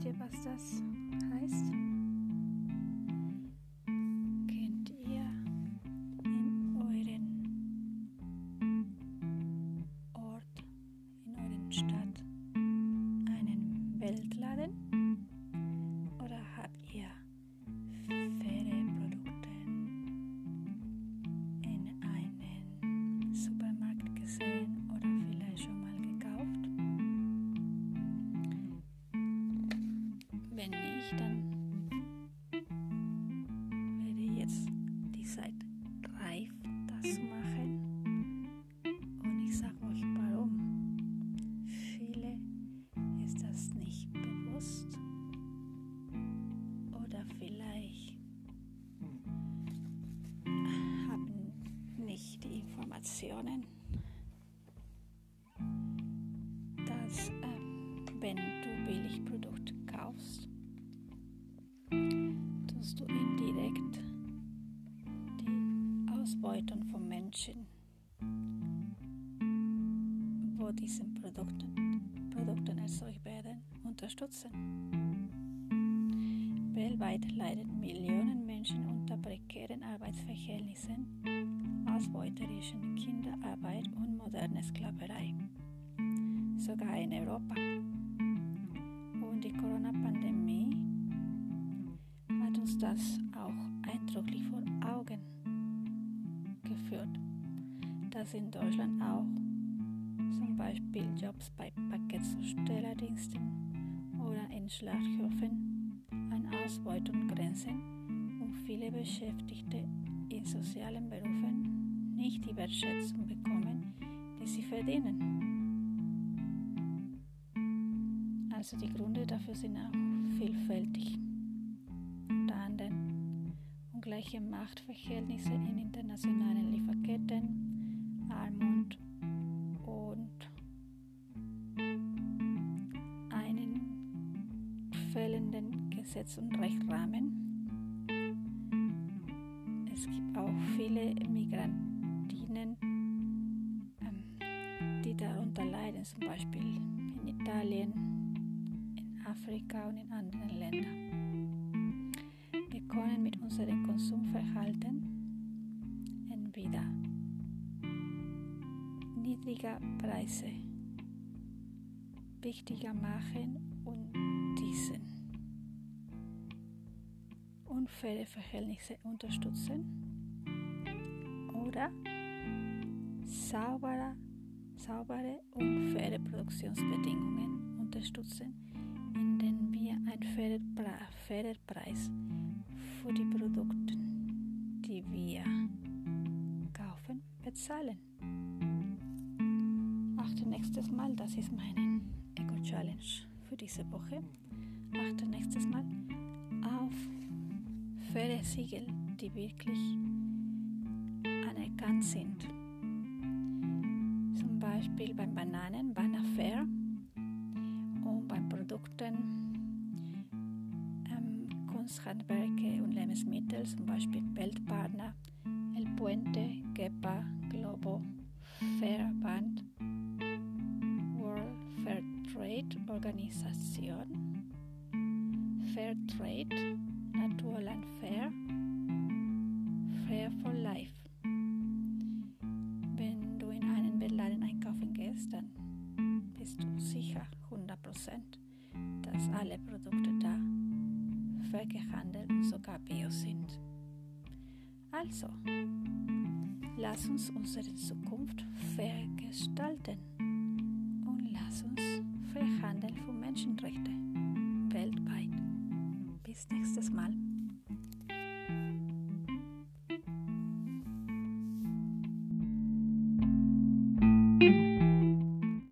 dir, was das heißt? Die Informationen, dass ähm, wenn du Billigprodukte kaufst, tust du indirekt die Ausbeutung von Menschen, wo diese Produkte, Produkte erzeugt werden, unterstützen. Weltweit leiden Millionen Menschen unter prekären Arbeitsverhältnissen, ausbeuterischen Kinderarbeit und moderner Sklaverei. Sogar in Europa. Und die Corona-Pandemie hat uns das auch eindrücklich vor Augen geführt, dass in Deutschland auch zum Beispiel Jobs bei Paketzustellerdiensten oder in Schlachthöfen an Ausbeutung grenzen und viele Beschäftigte in sozialen Berufen nicht die Wertschätzung bekommen, die sie verdienen. Also die Gründe dafür sind auch vielfältig. Unter anderem ungleiche Machtverhältnisse in internationalen Lieferketten, Armut und einen fehlenden Gesetz- und Rechtsrahmen. Es gibt auch viele Migrantinnen, ähm, die darunter leiden, zum Beispiel in Italien, in Afrika und in anderen Ländern. Wir können mit unserem Konsumverhalten entweder niedriger Preise wichtiger machen und diesen unfaire Verhältnisse unterstützen oder saubere, saubere und faire Produktionsbedingungen unterstützen, indem wir einen fairen, fairen Preis für die Produkte, die wir kaufen, bezahlen. Achte nächstes Mal, das ist meine Eco-Challenge für diese Woche. Achte nächstes Mal auf faire Siegel, die wirklich anerkannt sind. Beispiel beim Bananen, Banafair und bei Produkten, ähm, Kunsthandwerke und Lebensmittel, zum Beispiel Weltpartner, El Puente, GEPA, Globo, Fairband, World Fair Trade Organisation, Fair Trade, Naturland Fair, Fair for Life. alle Produkte da, welche und sogar bio sind. Also, lass uns unsere Zukunft vergestalten und lass uns für Handel von Menschenrechten weltweit. Bis nächstes Mal.